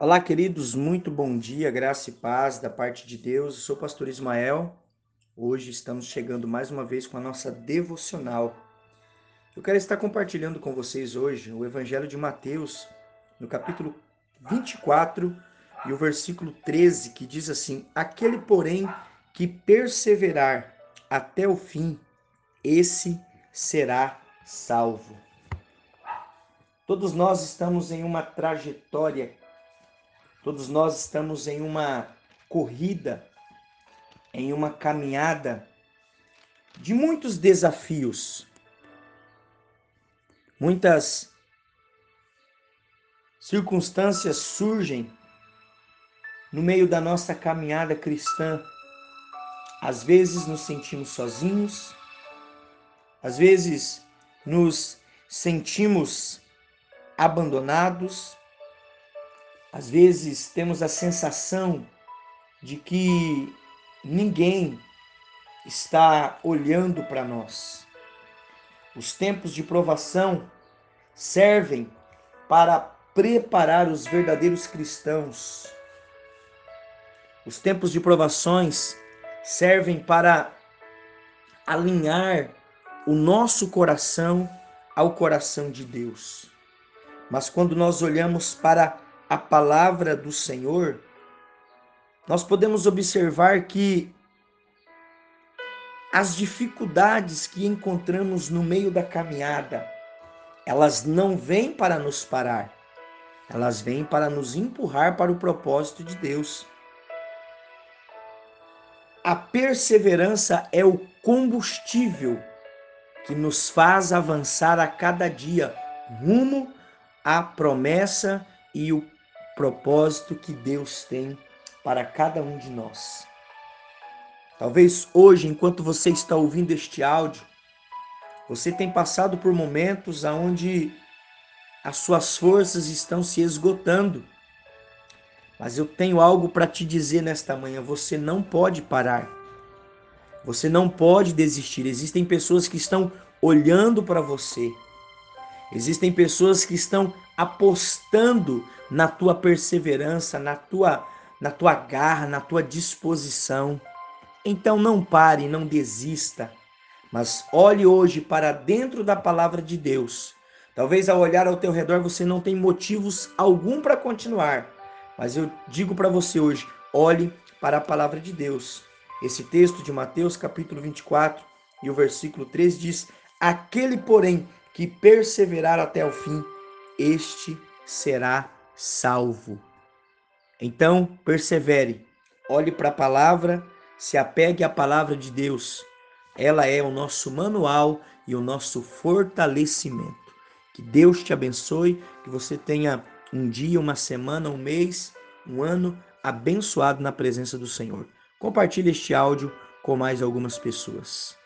Olá, queridos, muito bom dia, graça e paz da parte de Deus. Eu sou o pastor Ismael. Hoje estamos chegando mais uma vez com a nossa devocional. Eu quero estar compartilhando com vocês hoje o Evangelho de Mateus, no capítulo 24 e o versículo 13, que diz assim: Aquele, porém, que perseverar até o fim, esse será salvo. Todos nós estamos em uma trajetória Todos nós estamos em uma corrida, em uma caminhada de muitos desafios, muitas circunstâncias surgem no meio da nossa caminhada cristã. Às vezes nos sentimos sozinhos, às vezes nos sentimos abandonados, às vezes temos a sensação de que ninguém está olhando para nós. Os tempos de provação servem para preparar os verdadeiros cristãos. Os tempos de provações servem para alinhar o nosso coração ao coração de Deus. Mas quando nós olhamos para a palavra do Senhor, nós podemos observar que as dificuldades que encontramos no meio da caminhada, elas não vêm para nos parar, elas vêm para nos empurrar para o propósito de Deus. A perseverança é o combustível que nos faz avançar a cada dia rumo à promessa e o propósito que Deus tem para cada um de nós. Talvez hoje, enquanto você está ouvindo este áudio, você tem passado por momentos onde as suas forças estão se esgotando. Mas eu tenho algo para te dizer nesta manhã: você não pode parar. Você não pode desistir. Existem pessoas que estão olhando para você. Existem pessoas que estão apostando na tua perseverança, na tua, na tua garra, na tua disposição. Então não pare, não desista, mas olhe hoje para dentro da palavra de Deus. Talvez ao olhar ao teu redor você não tenha motivos algum para continuar, mas eu digo para você hoje, olhe para a palavra de Deus. Esse texto de Mateus capítulo 24 e o versículo 3 diz: Aquele, porém, que perseverar até o fim, este será salvo. Então, persevere, olhe para a palavra, se apegue à palavra de Deus. Ela é o nosso manual e o nosso fortalecimento. Que Deus te abençoe, que você tenha um dia, uma semana, um mês, um ano abençoado na presença do Senhor. Compartilhe este áudio com mais algumas pessoas.